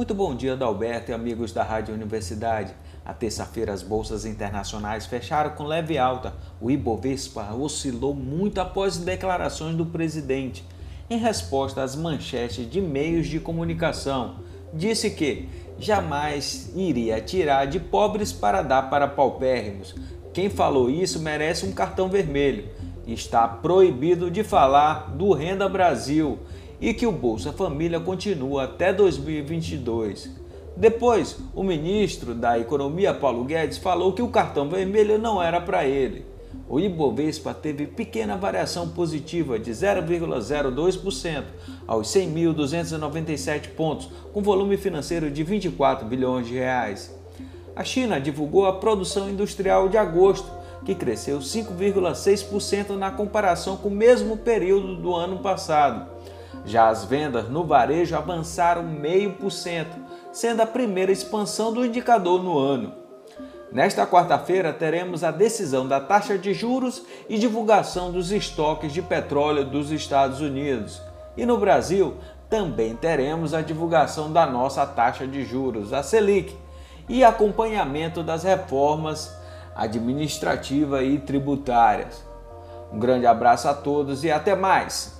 Muito bom dia, Dalberto e amigos da Rádio Universidade. A terça-feira, as bolsas internacionais fecharam com leve alta. O Ibovespa oscilou muito após declarações do presidente. Em resposta às manchetes de meios de comunicação, disse que jamais iria tirar de pobres para dar para paupérrimos. Quem falou isso merece um cartão vermelho. Está proibido de falar do Renda Brasil e que o Bolsa Família continua até 2022. Depois, o ministro da Economia Paulo Guedes falou que o cartão vermelho não era para ele. O Ibovespa teve pequena variação positiva de 0,02% aos 100.297 pontos, com volume financeiro de 24 bilhões de reais. A China divulgou a produção industrial de agosto, que cresceu 5,6% na comparação com o mesmo período do ano passado. Já as vendas no varejo avançaram 0,5%, sendo a primeira expansão do indicador no ano. Nesta quarta-feira teremos a decisão da taxa de juros e divulgação dos estoques de petróleo dos Estados Unidos. E no Brasil também teremos a divulgação da nossa taxa de juros, a Selic, e acompanhamento das reformas administrativa e tributárias. Um grande abraço a todos e até mais!